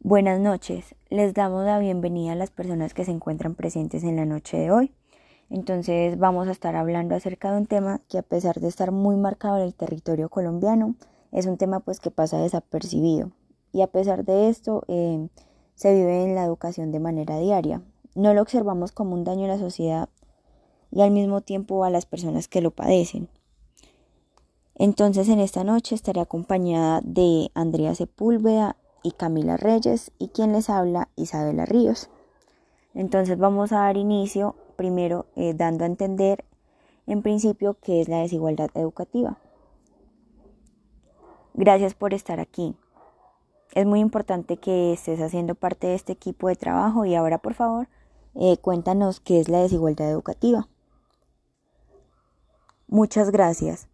Buenas noches, les damos la bienvenida a las personas que se encuentran presentes en la noche de hoy. Entonces vamos a estar hablando acerca de un tema que a pesar de estar muy marcado en el territorio colombiano, es un tema pues que pasa desapercibido. Y a pesar de esto, eh, se vive en la educación de manera diaria. No lo observamos como un daño a la sociedad y al mismo tiempo a las personas que lo padecen. Entonces en esta noche estaré acompañada de Andrea Sepúlveda y Camila Reyes y quien les habla Isabela Ríos. Entonces vamos a dar inicio primero eh, dando a entender en principio qué es la desigualdad educativa. Gracias por estar aquí. Es muy importante que estés haciendo parte de este equipo de trabajo y ahora por favor eh, cuéntanos qué es la desigualdad educativa. Muchas gracias.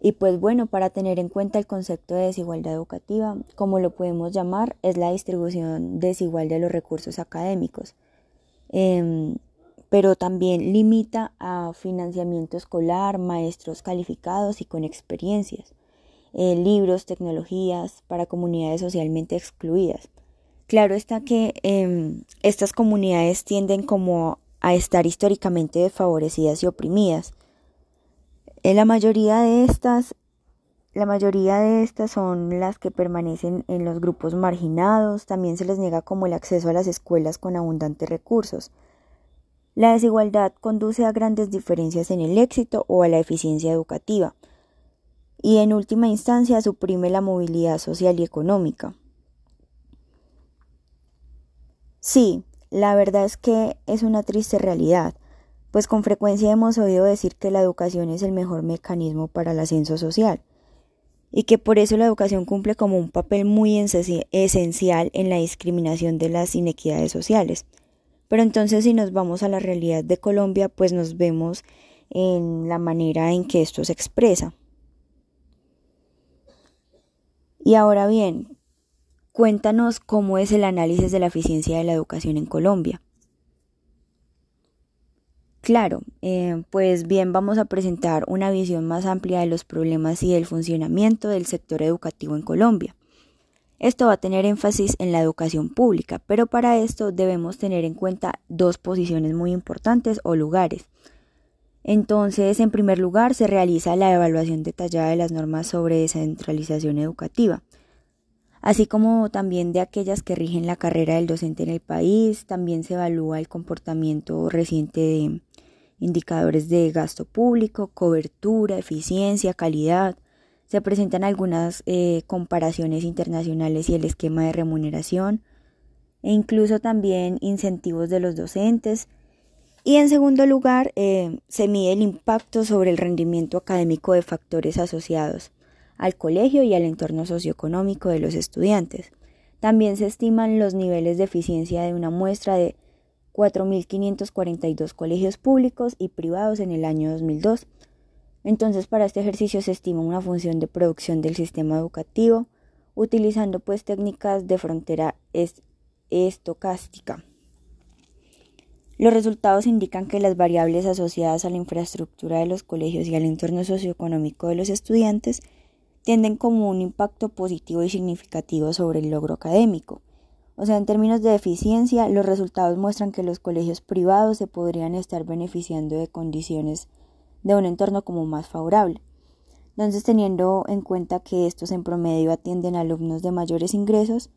Y pues bueno, para tener en cuenta el concepto de desigualdad educativa, como lo podemos llamar, es la distribución desigual de los recursos académicos, em, pero también limita a financiamiento escolar, maestros calificados y con experiencias, eh, libros, tecnologías para comunidades socialmente excluidas. Claro está que em, estas comunidades tienden como a estar históricamente desfavorecidas y oprimidas, en la mayoría de estas, la mayoría de estas son las que permanecen en los grupos marginados, también se les niega como el acceso a las escuelas con abundantes recursos. La desigualdad conduce a grandes diferencias en el éxito o a la eficiencia educativa y en última instancia suprime la movilidad social y económica. Sí, la verdad es que es una triste realidad pues con frecuencia hemos oído decir que la educación es el mejor mecanismo para el ascenso social y que por eso la educación cumple como un papel muy esencial en la discriminación de las inequidades sociales. Pero entonces si nos vamos a la realidad de Colombia, pues nos vemos en la manera en que esto se expresa. Y ahora bien, cuéntanos cómo es el análisis de la eficiencia de la educación en Colombia. Claro, eh, pues bien, vamos a presentar una visión más amplia de los problemas y del funcionamiento del sector educativo en Colombia. Esto va a tener énfasis en la educación pública, pero para esto debemos tener en cuenta dos posiciones muy importantes o lugares. Entonces, en primer lugar, se realiza la evaluación detallada de las normas sobre descentralización educativa, así como también de aquellas que rigen la carrera del docente en el país. También se evalúa el comportamiento reciente de indicadores de gasto público, cobertura, eficiencia, calidad. Se presentan algunas eh, comparaciones internacionales y el esquema de remuneración e incluso también incentivos de los docentes. Y en segundo lugar, eh, se mide el impacto sobre el rendimiento académico de factores asociados al colegio y al entorno socioeconómico de los estudiantes. También se estiman los niveles de eficiencia de una muestra de 4.542 colegios públicos y privados en el año 2002. Entonces, para este ejercicio se estima una función de producción del sistema educativo utilizando pues técnicas de frontera estocástica. Los resultados indican que las variables asociadas a la infraestructura de los colegios y al entorno socioeconómico de los estudiantes tienden como un impacto positivo y significativo sobre el logro académico. O sea, en términos de eficiencia, los resultados muestran que los colegios privados se podrían estar beneficiando de condiciones de un entorno como más favorable. Entonces, teniendo en cuenta que estos en promedio atienden a alumnos de mayores ingresos,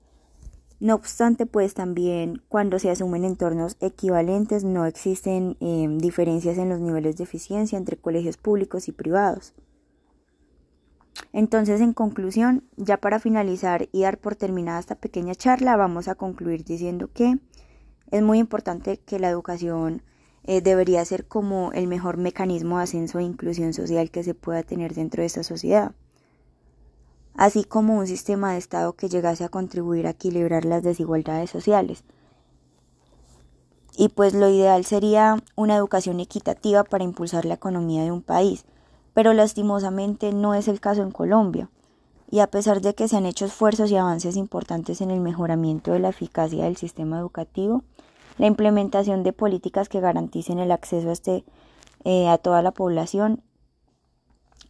no obstante, pues también cuando se asumen entornos equivalentes no existen eh, diferencias en los niveles de eficiencia entre colegios públicos y privados. Entonces, en conclusión, ya para finalizar y dar por terminada esta pequeña charla, vamos a concluir diciendo que es muy importante que la educación eh, debería ser como el mejor mecanismo de ascenso e inclusión social que se pueda tener dentro de esta sociedad, así como un sistema de Estado que llegase a contribuir a equilibrar las desigualdades sociales. Y pues lo ideal sería una educación equitativa para impulsar la economía de un país pero lastimosamente no es el caso en Colombia. Y a pesar de que se han hecho esfuerzos y avances importantes en el mejoramiento de la eficacia del sistema educativo, la implementación de políticas que garanticen el acceso a, este, eh, a toda la población,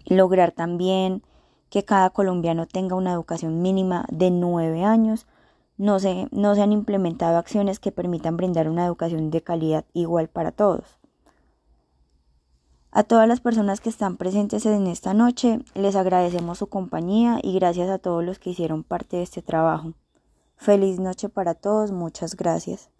lograr también que cada colombiano tenga una educación mínima de nueve años, no se, no se han implementado acciones que permitan brindar una educación de calidad igual para todos. A todas las personas que están presentes en esta noche, les agradecemos su compañía y gracias a todos los que hicieron parte de este trabajo. Feliz noche para todos, muchas gracias.